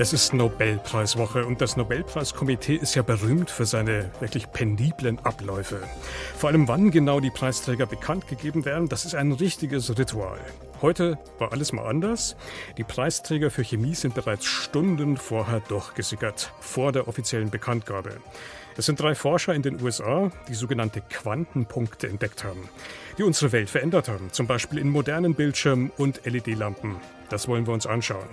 Es ist Nobelpreiswoche und das Nobelpreiskomitee ist ja berühmt für seine wirklich peniblen Abläufe. Vor allem wann genau die Preisträger bekannt gegeben werden, das ist ein richtiges Ritual. Heute war alles mal anders. Die Preisträger für Chemie sind bereits Stunden vorher durchgesickert, vor der offiziellen Bekanntgabe. Es sind drei Forscher in den USA, die sogenannte Quantenpunkte entdeckt haben, die unsere Welt verändert haben, zum Beispiel in modernen Bildschirmen und LED-Lampen. Das wollen wir uns anschauen.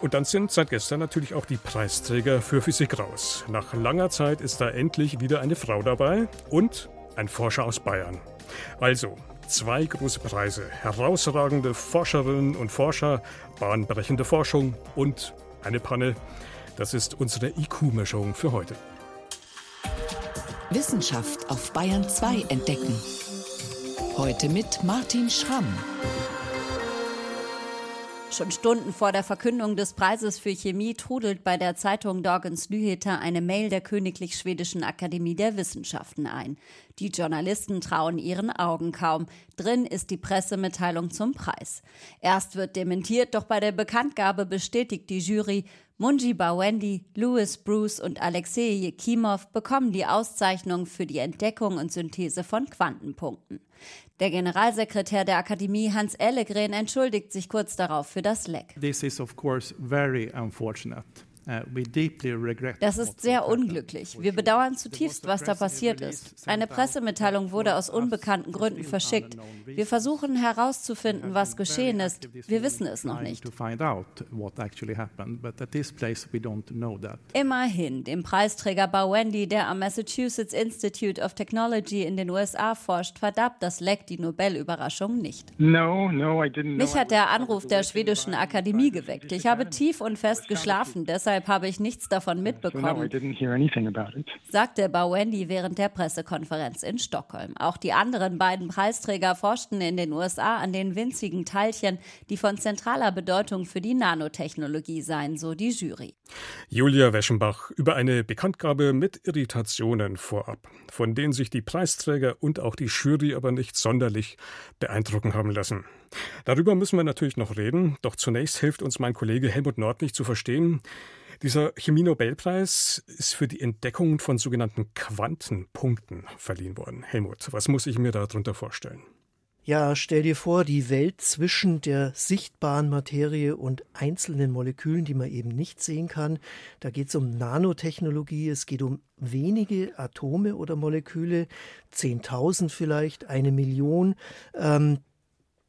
Und dann sind seit gestern natürlich auch die Preisträger für Physik raus. Nach langer Zeit ist da endlich wieder eine Frau dabei und ein Forscher aus Bayern. Also, zwei große Preise, herausragende Forscherinnen und Forscher, bahnbrechende Forschung und eine Panne. Das ist unsere IQ-Mischung für heute. Wissenschaft auf Bayern 2 entdecken. Heute mit Martin Schramm. Schon Stunden vor der Verkündung des Preises für Chemie trudelt bei der Zeitung Dagens Nyheter eine Mail der Königlich Schwedischen Akademie der Wissenschaften ein. Die Journalisten trauen ihren Augen kaum. Drin ist die Pressemitteilung zum Preis. Erst wird dementiert, doch bei der Bekanntgabe bestätigt die Jury, Munji Bawendi, Louis Bruce und Alexei Jekimov bekommen die Auszeichnung für die Entdeckung und Synthese von Quantenpunkten. Der Generalsekretär der Akademie Hans Ellegren entschuldigt sich kurz darauf für das Leck. This is of course very unfortunate. Uh, das ist sehr unglücklich. Wir bedauern zutiefst, was da passiert ist. Eine Pressemitteilung wurde aus unbekannten Gründen verschickt. Wir versuchen herauszufinden, was geschehen ist. Wir wissen es noch nicht. Immerhin, dem Preisträger Bawendi, der am Massachusetts Institute of Technology in den USA forscht, verdarb das Leck die Nobelüberraschung nicht. Mich hat der Anruf der schwedischen Akademie geweckt. Ich habe tief und fest geschlafen, deshalb Deshalb habe ich nichts davon mitbekommen, sagte Bawendi während der Pressekonferenz in Stockholm. Auch die anderen beiden Preisträger forschten in den USA an den winzigen Teilchen, die von zentraler Bedeutung für die Nanotechnologie seien, so die Jury. Julia Weschenbach über eine Bekanntgabe mit Irritationen vorab, von denen sich die Preisträger und auch die Jury aber nicht sonderlich beeindrucken haben lassen. Darüber müssen wir natürlich noch reden, doch zunächst hilft uns mein Kollege Helmut Nordlich zu verstehen, dieser Chemie-Nobelpreis ist für die Entdeckung von sogenannten Quantenpunkten verliehen worden. Helmut, was muss ich mir darunter vorstellen? Ja, stell dir vor, die Welt zwischen der sichtbaren Materie und einzelnen Molekülen, die man eben nicht sehen kann. Da geht es um Nanotechnologie, es geht um wenige Atome oder Moleküle, 10.000 vielleicht, eine Million. Ähm,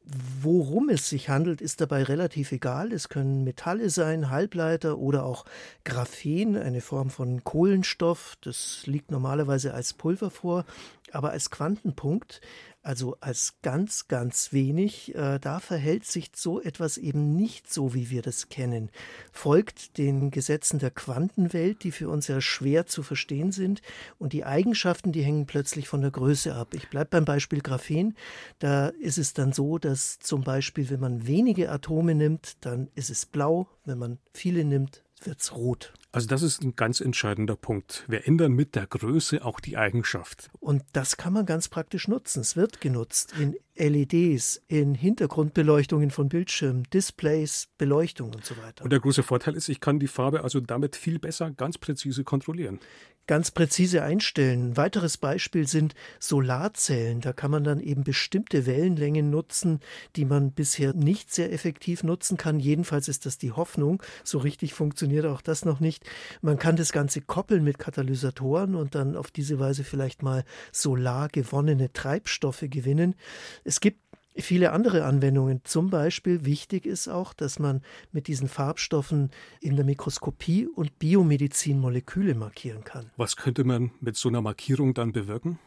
Worum es sich handelt, ist dabei relativ egal. Es können Metalle sein, Halbleiter oder auch Graphen, eine Form von Kohlenstoff. Das liegt normalerweise als Pulver vor, aber als Quantenpunkt also als ganz, ganz wenig. Äh, da verhält sich so etwas eben nicht so, wie wir das kennen. Folgt den Gesetzen der Quantenwelt, die für uns ja schwer zu verstehen sind. Und die Eigenschaften, die hängen plötzlich von der Größe ab. Ich bleibe beim Beispiel Graphen. Da ist es dann so, dass zum Beispiel, wenn man wenige Atome nimmt, dann ist es blau. Wenn man viele nimmt, wird es rot. Also das ist ein ganz entscheidender Punkt. Wir ändern mit der Größe auch die Eigenschaft. Und das kann man ganz praktisch nutzen. Es wird genutzt in LEDs, in Hintergrundbeleuchtungen von Bildschirmen, Displays, Beleuchtung und so weiter. Und der große Vorteil ist, ich kann die Farbe also damit viel besser, ganz präzise kontrollieren ganz präzise einstellen. Ein weiteres Beispiel sind Solarzellen. Da kann man dann eben bestimmte Wellenlängen nutzen, die man bisher nicht sehr effektiv nutzen kann. Jedenfalls ist das die Hoffnung. So richtig funktioniert auch das noch nicht. Man kann das Ganze koppeln mit Katalysatoren und dann auf diese Weise vielleicht mal solar gewonnene Treibstoffe gewinnen. Es gibt viele andere Anwendungen. Zum Beispiel wichtig ist auch, dass man mit diesen Farbstoffen in der Mikroskopie und Biomedizin Moleküle markieren kann. Was könnte man mit so einer Markierung dann bewirken?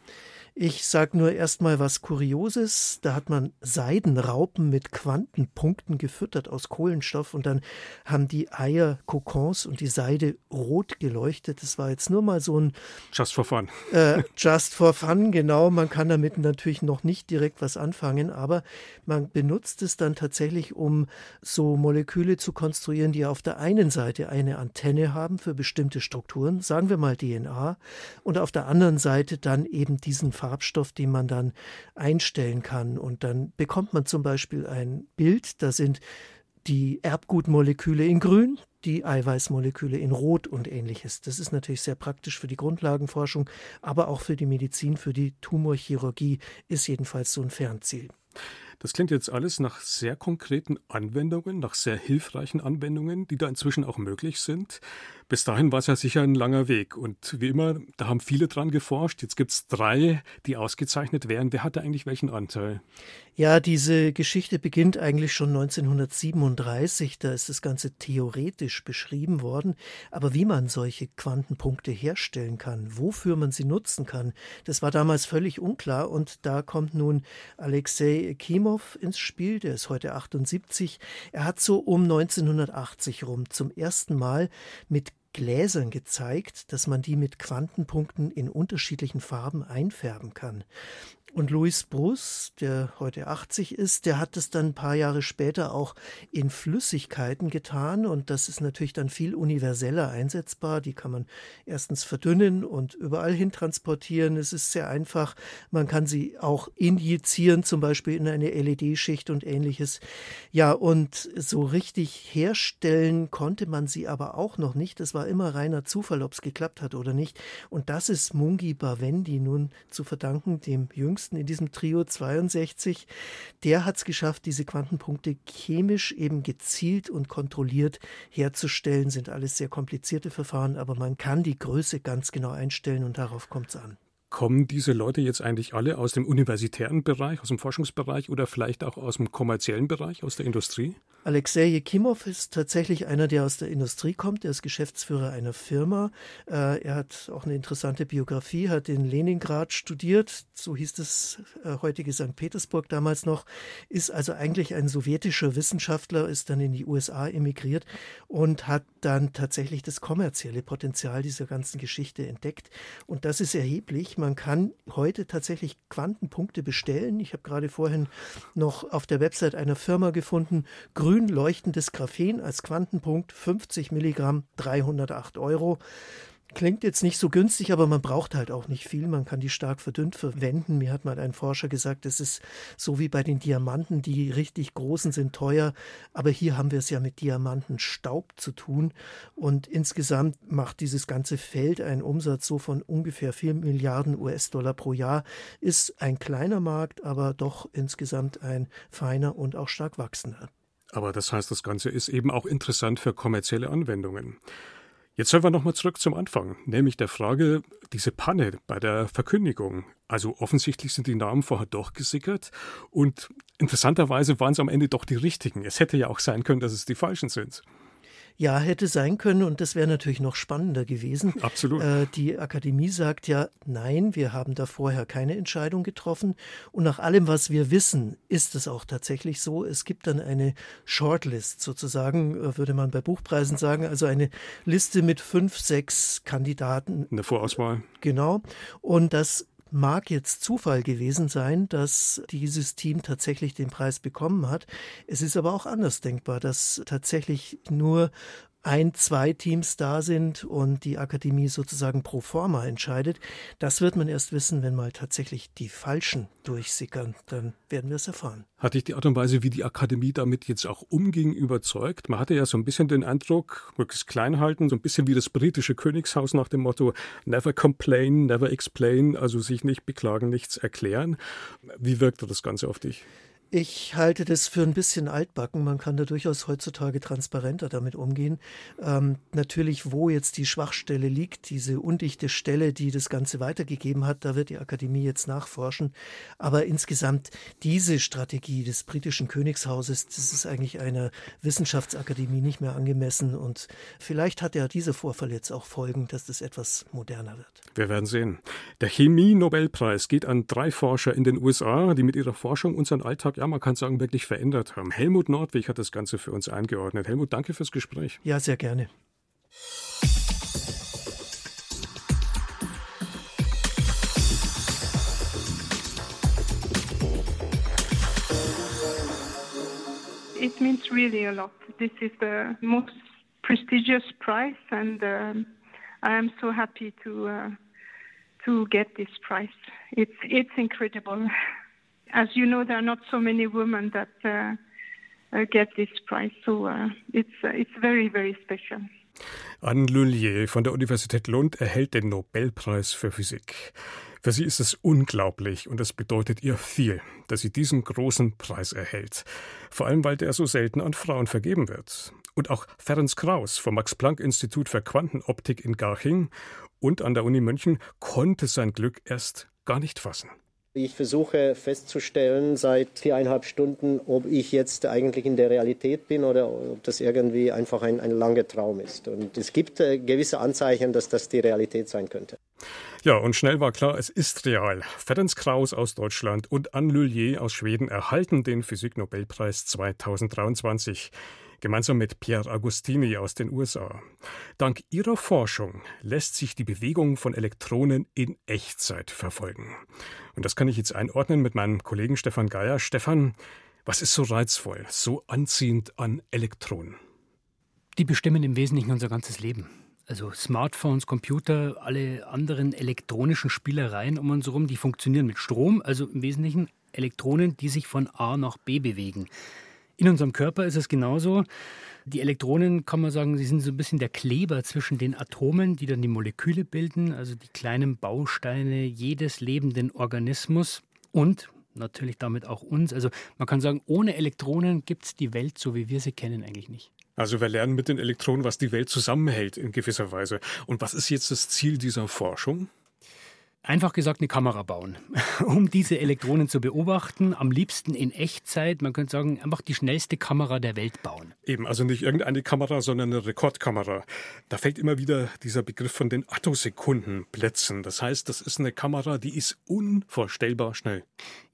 Ich sage nur erstmal was Kurioses. Da hat man Seidenraupen mit Quantenpunkten gefüttert aus Kohlenstoff und dann haben die Eier Kokons und die Seide rot geleuchtet. Das war jetzt nur mal so ein. Just for fun. Äh, just for fun, genau. Man kann damit natürlich noch nicht direkt was anfangen, aber man benutzt es dann tatsächlich, um so Moleküle zu konstruieren, die auf der einen Seite eine Antenne haben für bestimmte Strukturen, sagen wir mal DNA, und auf der anderen Seite dann eben diesen Farbstoff, den man dann einstellen kann. Und dann bekommt man zum Beispiel ein Bild, da sind die Erbgutmoleküle in grün, die Eiweißmoleküle in Rot und ähnliches. Das ist natürlich sehr praktisch für die Grundlagenforschung, aber auch für die Medizin, für die Tumorchirurgie ist jedenfalls so ein Fernziel. Das klingt jetzt alles nach sehr konkreten Anwendungen, nach sehr hilfreichen Anwendungen, die da inzwischen auch möglich sind. Bis dahin war es ja sicher ein langer Weg. Und wie immer, da haben viele dran geforscht. Jetzt gibt es drei, die ausgezeichnet werden. Wer hatte eigentlich welchen Anteil? Ja, diese Geschichte beginnt eigentlich schon 1937. Da ist das Ganze theoretisch beschrieben worden. Aber wie man solche Quantenpunkte herstellen kann, wofür man sie nutzen kann, das war damals völlig unklar. Und da kommt nun Alexei Kimov ins Spiel. Der ist heute 78. Er hat so um 1980 rum zum ersten Mal mit Gläsern gezeigt, dass man die mit Quantenpunkten in unterschiedlichen Farben einfärben kann. Und Louis Bruce, der heute 80 ist, der hat es dann ein paar Jahre später auch in Flüssigkeiten getan. Und das ist natürlich dann viel universeller einsetzbar. Die kann man erstens verdünnen und überall hin transportieren. Es ist sehr einfach. Man kann sie auch injizieren, zum Beispiel in eine LED-Schicht und ähnliches. Ja, und so richtig herstellen konnte man sie aber auch noch nicht. Es war immer reiner Zufall, ob es geklappt hat oder nicht. Und das ist Mungi Bavendi nun zu verdanken, dem jüngsten Jüngsten in diesem Trio 62, der hat es geschafft, diese Quantenpunkte chemisch eben gezielt und kontrolliert herzustellen. Sind alles sehr komplizierte Verfahren, aber man kann die Größe ganz genau einstellen und darauf kommt es an. Kommen diese Leute jetzt eigentlich alle aus dem universitären Bereich, aus dem Forschungsbereich oder vielleicht auch aus dem kommerziellen Bereich, aus der Industrie? Alexei Jekimov ist tatsächlich einer, der aus der Industrie kommt. Er ist Geschäftsführer einer Firma. Äh, er hat auch eine interessante Biografie, hat in Leningrad studiert, so hieß es äh, heutige St. Petersburg damals noch, ist also eigentlich ein sowjetischer Wissenschaftler, ist dann in die USA emigriert und hat dann tatsächlich das kommerzielle Potenzial dieser ganzen Geschichte entdeckt. Und das ist erheblich. Man kann heute tatsächlich Quantenpunkte bestellen. Ich habe gerade vorhin noch auf der Website einer Firma gefunden, grün leuchtendes Graphen als Quantenpunkt, 50 Milligramm, 308 Euro. Klingt jetzt nicht so günstig, aber man braucht halt auch nicht viel. Man kann die stark verdünnt verwenden. Mir hat mal ein Forscher gesagt, es ist so wie bei den Diamanten, die richtig großen sind teuer. Aber hier haben wir es ja mit Diamantenstaub zu tun. Und insgesamt macht dieses ganze Feld einen Umsatz so von ungefähr 4 Milliarden US-Dollar pro Jahr. Ist ein kleiner Markt, aber doch insgesamt ein feiner und auch stark wachsender. Aber das heißt, das Ganze ist eben auch interessant für kommerzielle Anwendungen. Jetzt sollen wir nochmal zurück zum Anfang, nämlich der Frage, diese Panne bei der Verkündigung. Also offensichtlich sind die Namen vorher doch gesickert und interessanterweise waren es am Ende doch die richtigen. Es hätte ja auch sein können, dass es die falschen sind. Ja, hätte sein können und das wäre natürlich noch spannender gewesen. Absolut. Äh, die Akademie sagt ja, nein, wir haben da vorher keine Entscheidung getroffen und nach allem, was wir wissen, ist es auch tatsächlich so. Es gibt dann eine Shortlist sozusagen, äh, würde man bei Buchpreisen sagen, also eine Liste mit fünf, sechs Kandidaten. Eine Vorauswahl. Genau. Und das mag jetzt Zufall gewesen sein, dass dieses Team tatsächlich den Preis bekommen hat. Es ist aber auch anders denkbar, dass tatsächlich nur ein, zwei Teams da sind und die Akademie sozusagen pro forma entscheidet. Das wird man erst wissen, wenn mal tatsächlich die Falschen durchsickern. Dann werden wir es erfahren. Hat dich die Art und Weise, wie die Akademie damit jetzt auch umging, überzeugt? Man hatte ja so ein bisschen den Eindruck, möglichst klein halten, so ein bisschen wie das britische Königshaus nach dem Motto Never complain, never explain, also sich nicht beklagen, nichts erklären. Wie wirkte das Ganze auf dich? Ich halte das für ein bisschen altbacken. Man kann da durchaus heutzutage transparenter damit umgehen. Ähm, natürlich, wo jetzt die Schwachstelle liegt, diese undichte Stelle, die das Ganze weitergegeben hat, da wird die Akademie jetzt nachforschen. Aber insgesamt diese Strategie des britischen Königshauses, das ist eigentlich einer Wissenschaftsakademie nicht mehr angemessen. Und vielleicht hat ja dieser Vorfall jetzt auch Folgen, dass das etwas moderner wird. Wir werden sehen. Der Chemie-Nobelpreis geht an drei Forscher in den USA, die mit ihrer Forschung unseren Alltag ja, man kann sagen, wirklich verändert haben. Helmut Nordwig hat das Ganze für uns eingeordnet. Helmut, danke fürs Gespräch. Ja, sehr gerne. It means really a lot. This is the most prestigious prize, and uh, I am so happy to uh, to get this prize. It's it's incredible. as you know, there are not so many women that uh, uh, get this prize, so uh, it's uh, it's very very special. Anne Lullier von der Universität Lund erhält den Nobelpreis für Physik. Für sie ist es unglaublich und es bedeutet ihr viel, dass sie diesen großen Preis erhält. Vor allem, weil der so selten an Frauen vergeben wird. Und auch Ferenc Kraus vom Max-Planck-Institut für Quantenoptik in Garching und an der Uni München konnte sein Glück erst gar nicht fassen. Ich versuche festzustellen seit viereinhalb Stunden, ob ich jetzt eigentlich in der Realität bin oder ob das irgendwie einfach ein, ein langer Traum ist. Und es gibt äh, gewisse Anzeichen, dass das die Realität sein könnte. Ja, und schnell war klar, es ist real. Ferenc Kraus aus Deutschland und Anne Lullier aus Schweden erhalten den Physiknobelpreis 2023 gemeinsam mit Pierre Agostini aus den USA. Dank ihrer Forschung lässt sich die Bewegung von Elektronen in Echtzeit verfolgen. Und das kann ich jetzt einordnen mit meinem Kollegen Stefan Geier. Stefan, was ist so reizvoll, so anziehend an Elektronen? Die bestimmen im Wesentlichen unser ganzes Leben. Also Smartphones, Computer, alle anderen elektronischen Spielereien um uns herum, die funktionieren mit Strom, also im Wesentlichen Elektronen, die sich von A nach B bewegen. In unserem Körper ist es genauso. Die Elektronen, kann man sagen, sie sind so ein bisschen der Kleber zwischen den Atomen, die dann die Moleküle bilden, also die kleinen Bausteine jedes lebenden Organismus und natürlich damit auch uns. Also man kann sagen, ohne Elektronen gibt es die Welt, so wie wir sie kennen, eigentlich nicht. Also wir lernen mit den Elektronen, was die Welt zusammenhält in gewisser Weise. Und was ist jetzt das Ziel dieser Forschung? Einfach gesagt, eine Kamera bauen, um diese Elektronen zu beobachten. Am liebsten in Echtzeit. Man könnte sagen, einfach die schnellste Kamera der Welt bauen. Eben, also nicht irgendeine Kamera, sondern eine Rekordkamera. Da fällt immer wieder dieser Begriff von den Attosekundenplätzen. Das heißt, das ist eine Kamera, die ist unvorstellbar schnell.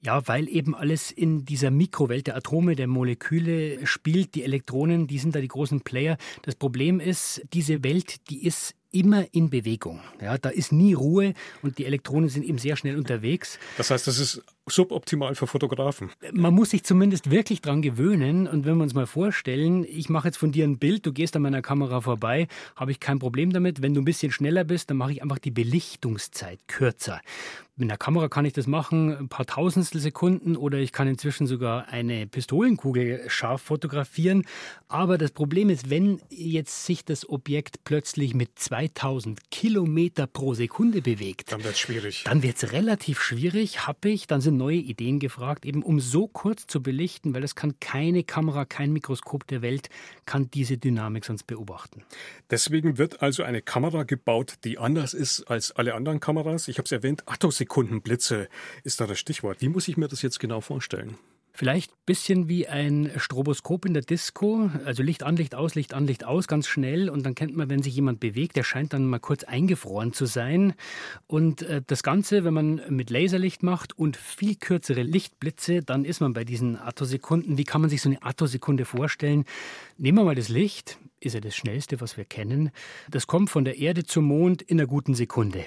Ja, weil eben alles in dieser Mikrowelt der Atome, der Moleküle spielt. Die Elektronen, die sind da die großen Player. Das Problem ist, diese Welt, die ist immer in Bewegung. Ja, da ist nie Ruhe und die Elektronen sind eben sehr schnell unterwegs. Das heißt, das ist suboptimal für Fotografen. Man muss sich zumindest wirklich dran gewöhnen. Und wenn wir uns mal vorstellen, ich mache jetzt von dir ein Bild, du gehst an meiner Kamera vorbei, habe ich kein Problem damit. Wenn du ein bisschen schneller bist, dann mache ich einfach die Belichtungszeit kürzer. Mit einer Kamera kann ich das machen, ein paar Tausendstel Sekunden oder ich kann inzwischen sogar eine Pistolenkugel scharf fotografieren. Aber das Problem ist, wenn jetzt sich das Objekt plötzlich mit 2000 Kilometer pro Sekunde bewegt, dann wird es schwierig. Dann wird es relativ schwierig, ich, dann sind neue Ideen gefragt, eben um so kurz zu belichten, weil das kann keine Kamera, kein Mikroskop der Welt kann diese Dynamik sonst beobachten. Deswegen wird also eine Kamera gebaut, die anders ist als alle anderen Kameras. Ich habe es erwähnt, Attosekundenblitze ist da das Stichwort. Wie muss ich mir das jetzt genau vorstellen? Vielleicht ein bisschen wie ein Stroboskop in der Disco, also Licht an, Licht aus, Licht an, Licht aus, ganz schnell. Und dann kennt man, wenn sich jemand bewegt, der scheint dann mal kurz eingefroren zu sein. Und äh, das Ganze, wenn man mit Laserlicht macht und viel kürzere Lichtblitze, dann ist man bei diesen Attosekunden. Wie kann man sich so eine Attosekunde vorstellen? Nehmen wir mal das Licht, ist ja das schnellste, was wir kennen. Das kommt von der Erde zum Mond in einer guten Sekunde.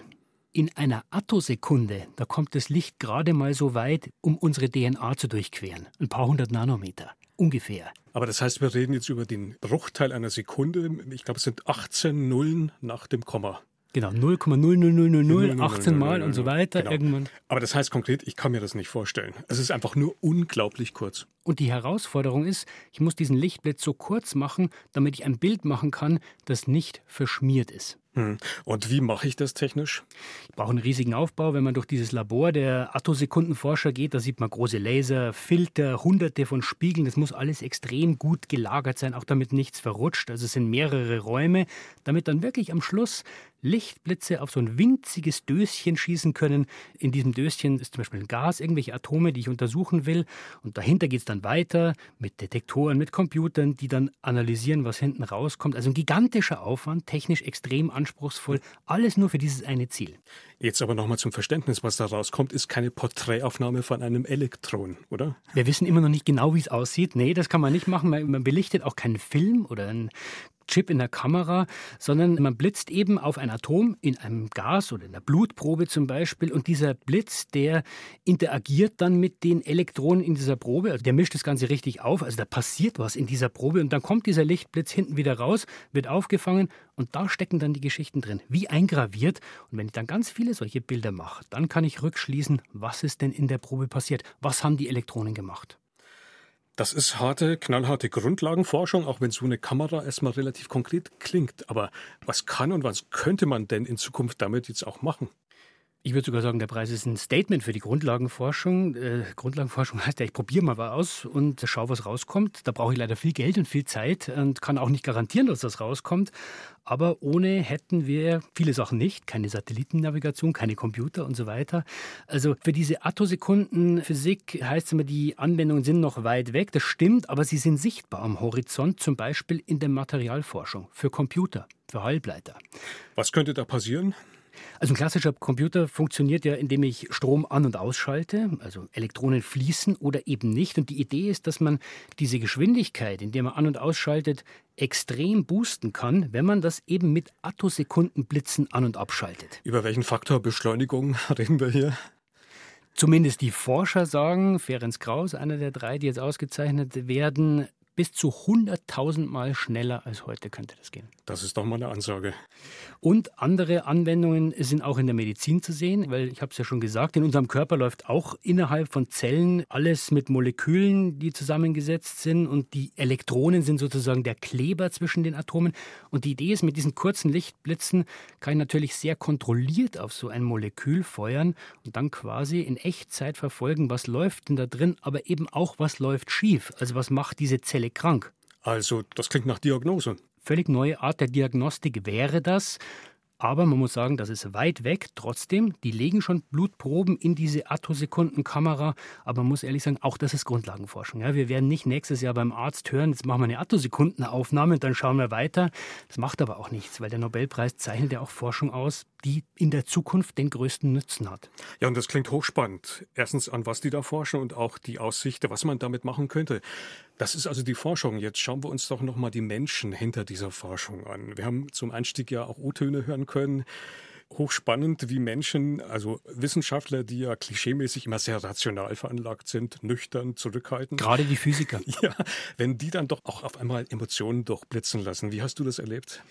In einer Attosekunde, da kommt das Licht gerade mal so weit, um unsere DNA zu durchqueren. Ein paar hundert Nanometer. Ungefähr. Aber das heißt, wir reden jetzt über den Bruchteil einer Sekunde. Ich glaube, es sind 18 Nullen nach dem Komma. Genau, 0,00000, 18 Mal und so weiter. Genau. Irgendwann. Aber das heißt konkret, ich kann mir das nicht vorstellen. Es ist einfach nur unglaublich kurz. Und die Herausforderung ist, ich muss diesen Lichtblitz so kurz machen, damit ich ein Bild machen kann, das nicht verschmiert ist. Hm. Und wie mache ich das technisch? Ich brauche einen riesigen Aufbau. Wenn man durch dieses Labor der Attosekundenforscher geht, da sieht man große Laser, Filter, hunderte von Spiegeln. Das muss alles extrem gut gelagert sein, auch damit nichts verrutscht. Also es sind mehrere Räume, damit dann wirklich am Schluss Lichtblitze auf so ein winziges Döschen schießen können. In diesem Döschen ist zum Beispiel ein Gas, irgendwelche Atome, die ich untersuchen will. Und dahinter geht es dann weiter mit Detektoren, mit Computern, die dann analysieren, was hinten rauskommt. Also ein gigantischer Aufwand, technisch extrem anspruchsvoll. Alles nur für dieses eine Ziel. Jetzt aber nochmal zum Verständnis, was da rauskommt, ist keine Porträtaufnahme von einem Elektron, oder? Wir wissen immer noch nicht genau, wie es aussieht. Nee, das kann man nicht machen. Man belichtet auch keinen Film oder einen Chip in der Kamera, sondern man blitzt eben auf ein Atom in einem Gas oder in der Blutprobe zum Beispiel und dieser Blitz, der interagiert dann mit den Elektronen in dieser Probe, also der mischt das Ganze richtig auf, also da passiert was in dieser Probe und dann kommt dieser Lichtblitz hinten wieder raus, wird aufgefangen und da stecken dann die Geschichten drin, wie eingraviert. Und wenn ich dann ganz viele solche Bilder mache, dann kann ich rückschließen, was ist denn in der Probe passiert, was haben die Elektronen gemacht. Das ist harte, knallharte Grundlagenforschung, auch wenn so eine Kamera erstmal relativ konkret klingt. Aber was kann und was könnte man denn in Zukunft damit jetzt auch machen? Ich würde sogar sagen, der Preis ist ein Statement für die Grundlagenforschung. Äh, Grundlagenforschung heißt ja, ich probiere mal was aus und schaue, was rauskommt. Da brauche ich leider viel Geld und viel Zeit und kann auch nicht garantieren, dass das rauskommt. Aber ohne hätten wir viele Sachen nicht. Keine Satellitennavigation, keine Computer und so weiter. Also für diese Attosekundenphysik heißt es immer, die Anwendungen sind noch weit weg. Das stimmt, aber sie sind sichtbar am Horizont, zum Beispiel in der Materialforschung, für Computer, für Halbleiter. Was könnte da passieren? Also ein klassischer Computer funktioniert ja, indem ich Strom an- und ausschalte, also Elektronen fließen oder eben nicht. Und die Idee ist, dass man diese Geschwindigkeit, in der man an- und ausschaltet, extrem boosten kann, wenn man das eben mit Attosekundenblitzen an- und abschaltet. Über welchen Faktor Beschleunigung reden wir hier? Zumindest die Forscher sagen, Ferenc Kraus, einer der drei, die jetzt ausgezeichnet werden, bis zu 100.000 Mal schneller als heute könnte das gehen. Das ist doch mal eine Ansage. Und andere Anwendungen sind auch in der Medizin zu sehen, weil ich habe es ja schon gesagt, in unserem Körper läuft auch innerhalb von Zellen alles mit Molekülen, die zusammengesetzt sind und die Elektronen sind sozusagen der Kleber zwischen den Atomen. Und die Idee ist, mit diesen kurzen Lichtblitzen kann ich natürlich sehr kontrolliert auf so ein Molekül feuern und dann quasi in Echtzeit verfolgen, was läuft denn da drin, aber eben auch, was läuft schief. Also was macht diese Zelle krank. Also, das klingt nach Diagnose völlig neue Art der Diagnostik wäre das. Aber man muss sagen, das ist weit weg. Trotzdem, die legen schon Blutproben in diese Attosekundenkamera. Aber man muss ehrlich sagen, auch das ist Grundlagenforschung. Ja, wir werden nicht nächstes Jahr beim Arzt hören, jetzt machen wir eine Attosekundenaufnahme und dann schauen wir weiter. Das macht aber auch nichts, weil der Nobelpreis zeichnet ja auch Forschung aus, die in der Zukunft den größten Nutzen hat. Ja, und das klingt hochspannend. Erstens an was die da forschen und auch die Aussicht, was man damit machen könnte. Das ist also die Forschung. Jetzt schauen wir uns doch noch mal die Menschen hinter dieser Forschung an. Wir haben zum Einstieg ja auch O-Töne hören können. Hochspannend, wie Menschen, also Wissenschaftler, die ja klischeemäßig immer sehr rational veranlagt sind, nüchtern, zurückhaltend. Gerade die Physiker. Ja, wenn die dann doch auch auf einmal Emotionen durchblitzen lassen. Wie hast du das erlebt?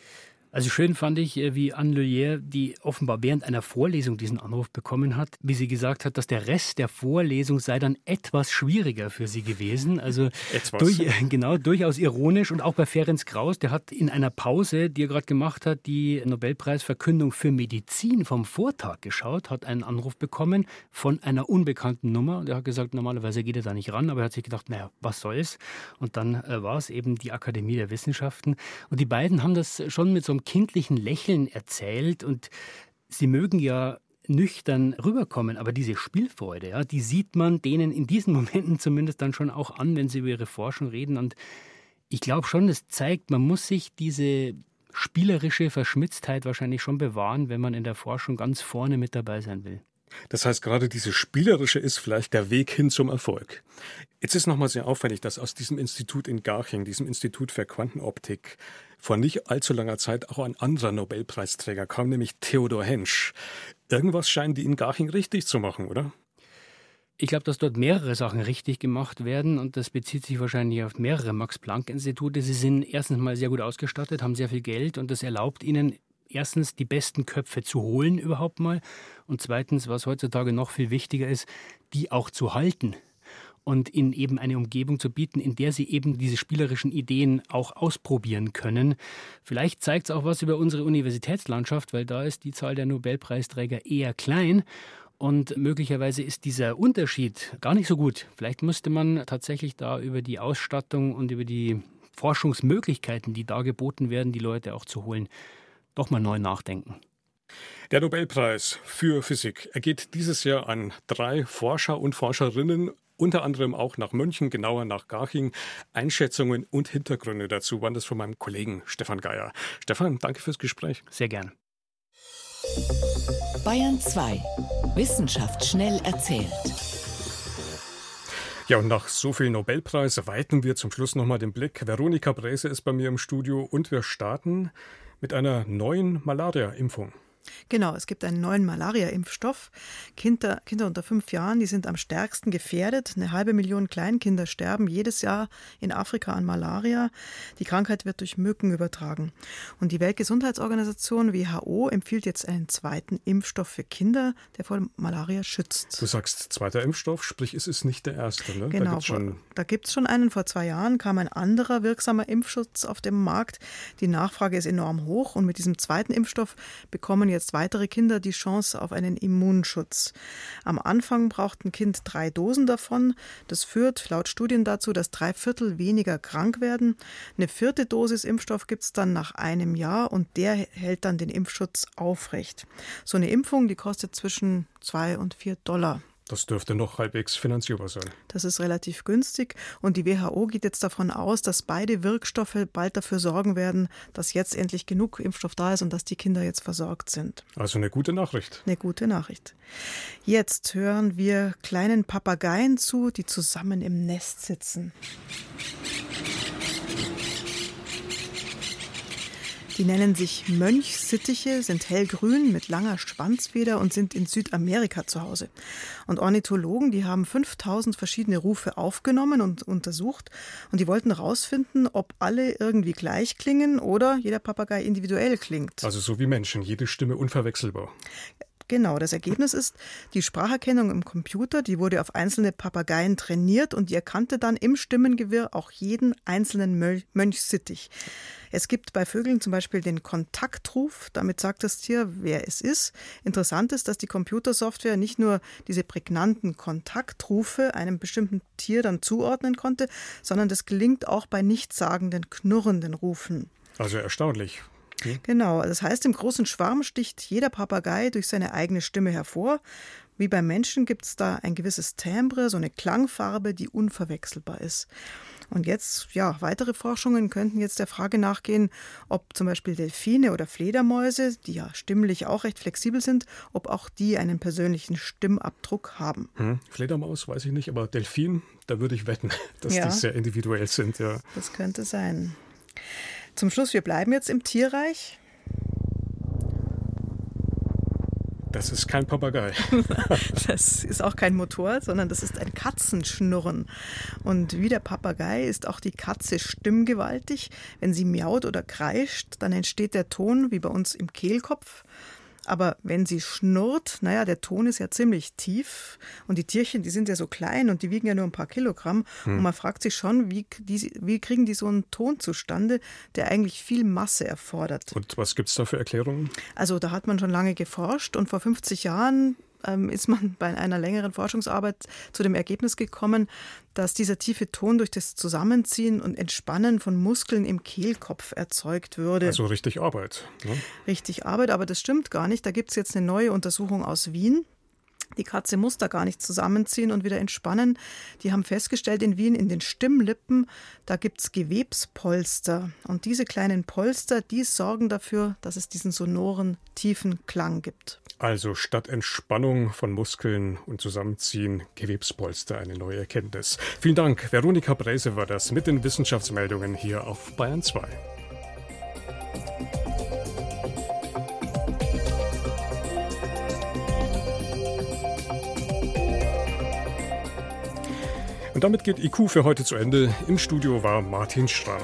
Also schön fand ich, äh, wie Anne Lelier, die offenbar während einer Vorlesung diesen Anruf bekommen hat, wie sie gesagt hat, dass der Rest der Vorlesung sei dann etwas schwieriger für sie gewesen. Also etwas. Durch, genau, durchaus ironisch. Und auch bei Ferenc Kraus, der hat in einer Pause, die er gerade gemacht hat, die Nobelpreisverkündung für Medizin vom Vortag geschaut, hat einen Anruf bekommen von einer unbekannten Nummer. Und er hat gesagt, normalerweise geht er da nicht ran, aber er hat sich gedacht, naja, was soll's? Und dann äh, war es eben die Akademie der Wissenschaften. Und die beiden haben das schon mit so einem kindlichen Lächeln erzählt und sie mögen ja nüchtern rüberkommen, aber diese Spielfreude, ja, die sieht man denen in diesen Momenten zumindest dann schon auch an, wenn sie über ihre Forschung reden und ich glaube schon, das zeigt, man muss sich diese spielerische Verschmitztheit wahrscheinlich schon bewahren, wenn man in der Forschung ganz vorne mit dabei sein will. Das heißt, gerade diese spielerische ist vielleicht der Weg hin zum Erfolg. Jetzt ist nochmal sehr auffällig, dass aus diesem Institut in Garching, diesem Institut für Quantenoptik, vor nicht allzu langer Zeit auch ein anderer Nobelpreisträger kam, nämlich Theodor Hensch. Irgendwas scheinen die in Garching richtig zu machen, oder? Ich glaube, dass dort mehrere Sachen richtig gemacht werden und das bezieht sich wahrscheinlich auf mehrere Max-Planck-Institute. Sie sind erstens mal sehr gut ausgestattet, haben sehr viel Geld und das erlaubt ihnen erstens die besten Köpfe zu holen überhaupt mal und zweitens, was heutzutage noch viel wichtiger ist, die auch zu halten. und ihnen eben eine Umgebung zu bieten, in der sie eben diese spielerischen Ideen auch ausprobieren können. Vielleicht zeigt es auch was über unsere Universitätslandschaft, weil da ist die Zahl der Nobelpreisträger eher klein. Und möglicherweise ist dieser Unterschied gar nicht so gut. Vielleicht müsste man tatsächlich da über die Ausstattung und über die Forschungsmöglichkeiten, die da geboten werden, die Leute auch zu holen, doch mal neu nachdenken. Der Nobelpreis für Physik. Er geht dieses Jahr an drei Forscher und Forscherinnen, unter anderem auch nach München, genauer nach Garching. Einschätzungen und Hintergründe dazu waren das von meinem Kollegen Stefan Geier. Stefan, danke fürs Gespräch. Sehr gern. Bayern 2. Wissenschaft schnell erzählt. Ja, und nach so viel Nobelpreis weiten wir zum Schluss nochmal den Blick. Veronika Bräse ist bei mir im Studio und wir starten mit einer neuen Malaria-Impfung. Genau, es gibt einen neuen Malaria-Impfstoff. Kinder, Kinder unter fünf Jahren, die sind am stärksten gefährdet. Eine halbe Million Kleinkinder sterben jedes Jahr in Afrika an Malaria. Die Krankheit wird durch Mücken übertragen. Und die Weltgesundheitsorganisation WHO empfiehlt jetzt einen zweiten Impfstoff für Kinder, der vor Malaria schützt. Du sagst zweiter Impfstoff, sprich es ist nicht der erste. Ne? Genau, da gibt es schon einen. Vor zwei Jahren kam ein anderer wirksamer Impfschutz auf den Markt. Die Nachfrage ist enorm hoch und mit diesem zweiten Impfstoff bekommen jetzt weitere Kinder die Chance auf einen Immunschutz. Am Anfang braucht ein Kind drei Dosen davon. Das führt laut Studien dazu, dass drei Viertel weniger krank werden. Eine vierte Dosis Impfstoff gibt es dann nach einem Jahr und der hält dann den Impfschutz aufrecht. So eine Impfung, die kostet zwischen zwei und vier Dollar. Das dürfte noch halbwegs finanzierbar sein. Das ist relativ günstig und die WHO geht jetzt davon aus, dass beide Wirkstoffe bald dafür sorgen werden, dass jetzt endlich genug Impfstoff da ist und dass die Kinder jetzt versorgt sind. Also eine gute Nachricht. Eine gute Nachricht. Jetzt hören wir kleinen Papageien zu, die zusammen im Nest sitzen. Die nennen sich Mönchsittiche, sind hellgrün mit langer Schwanzfeder und sind in Südamerika zu Hause. Und Ornithologen, die haben 5000 verschiedene Rufe aufgenommen und untersucht und die wollten herausfinden, ob alle irgendwie gleich klingen oder jeder Papagei individuell klingt. Also so wie Menschen, jede Stimme unverwechselbar. Genau, das Ergebnis ist, die Spracherkennung im Computer, die wurde auf einzelne Papageien trainiert und die erkannte dann im Stimmengewirr auch jeden einzelnen Mönchsittich. Es gibt bei Vögeln zum Beispiel den Kontaktruf, damit sagt das Tier, wer es ist. Interessant ist, dass die Computersoftware nicht nur diese prägnanten Kontaktrufe einem bestimmten Tier dann zuordnen konnte, sondern das gelingt auch bei nichtssagenden, knurrenden Rufen. Also erstaunlich. Genau, das heißt, im großen Schwarm sticht jeder Papagei durch seine eigene Stimme hervor. Wie beim Menschen gibt es da ein gewisses Timbre, so eine Klangfarbe, die unverwechselbar ist. Und jetzt, ja, weitere Forschungen könnten jetzt der Frage nachgehen, ob zum Beispiel Delfine oder Fledermäuse, die ja stimmlich auch recht flexibel sind, ob auch die einen persönlichen Stimmabdruck haben. Hm, Fledermaus weiß ich nicht, aber Delfin, da würde ich wetten, dass ja, die sehr individuell sind, ja. Das könnte sein. Zum Schluss, wir bleiben jetzt im Tierreich. Das ist kein Papagei. das ist auch kein Motor, sondern das ist ein Katzenschnurren. Und wie der Papagei ist auch die Katze stimmgewaltig. Wenn sie miaut oder kreischt, dann entsteht der Ton wie bei uns im Kehlkopf. Aber wenn sie schnurrt, naja, der Ton ist ja ziemlich tief und die Tierchen, die sind ja so klein und die wiegen ja nur ein paar Kilogramm. Hm. Und man fragt sich schon, wie, die, wie kriegen die so einen Ton zustande, der eigentlich viel Masse erfordert. Und was gibt es da für Erklärungen? Also da hat man schon lange geforscht und vor 50 Jahren ähm, ist man bei einer längeren Forschungsarbeit zu dem Ergebnis gekommen, dass dieser tiefe Ton durch das Zusammenziehen und Entspannen von Muskeln im Kehlkopf erzeugt würde. Also richtig Arbeit. Ne? Richtig Arbeit, aber das stimmt gar nicht. Da gibt es jetzt eine neue Untersuchung aus Wien. Die Katze muss da gar nicht zusammenziehen und wieder entspannen. Die haben festgestellt in Wien, in den Stimmlippen, da gibt es Gewebspolster. Und diese kleinen Polster, die sorgen dafür, dass es diesen sonoren, tiefen Klang gibt. Also statt Entspannung von Muskeln und Zusammenziehen, Gewebspolster, eine neue Erkenntnis. Vielen Dank. Veronika Bräse war das mit den Wissenschaftsmeldungen hier auf Bayern 2. Und damit geht IQ für heute zu Ende. Im Studio war Martin Schramm.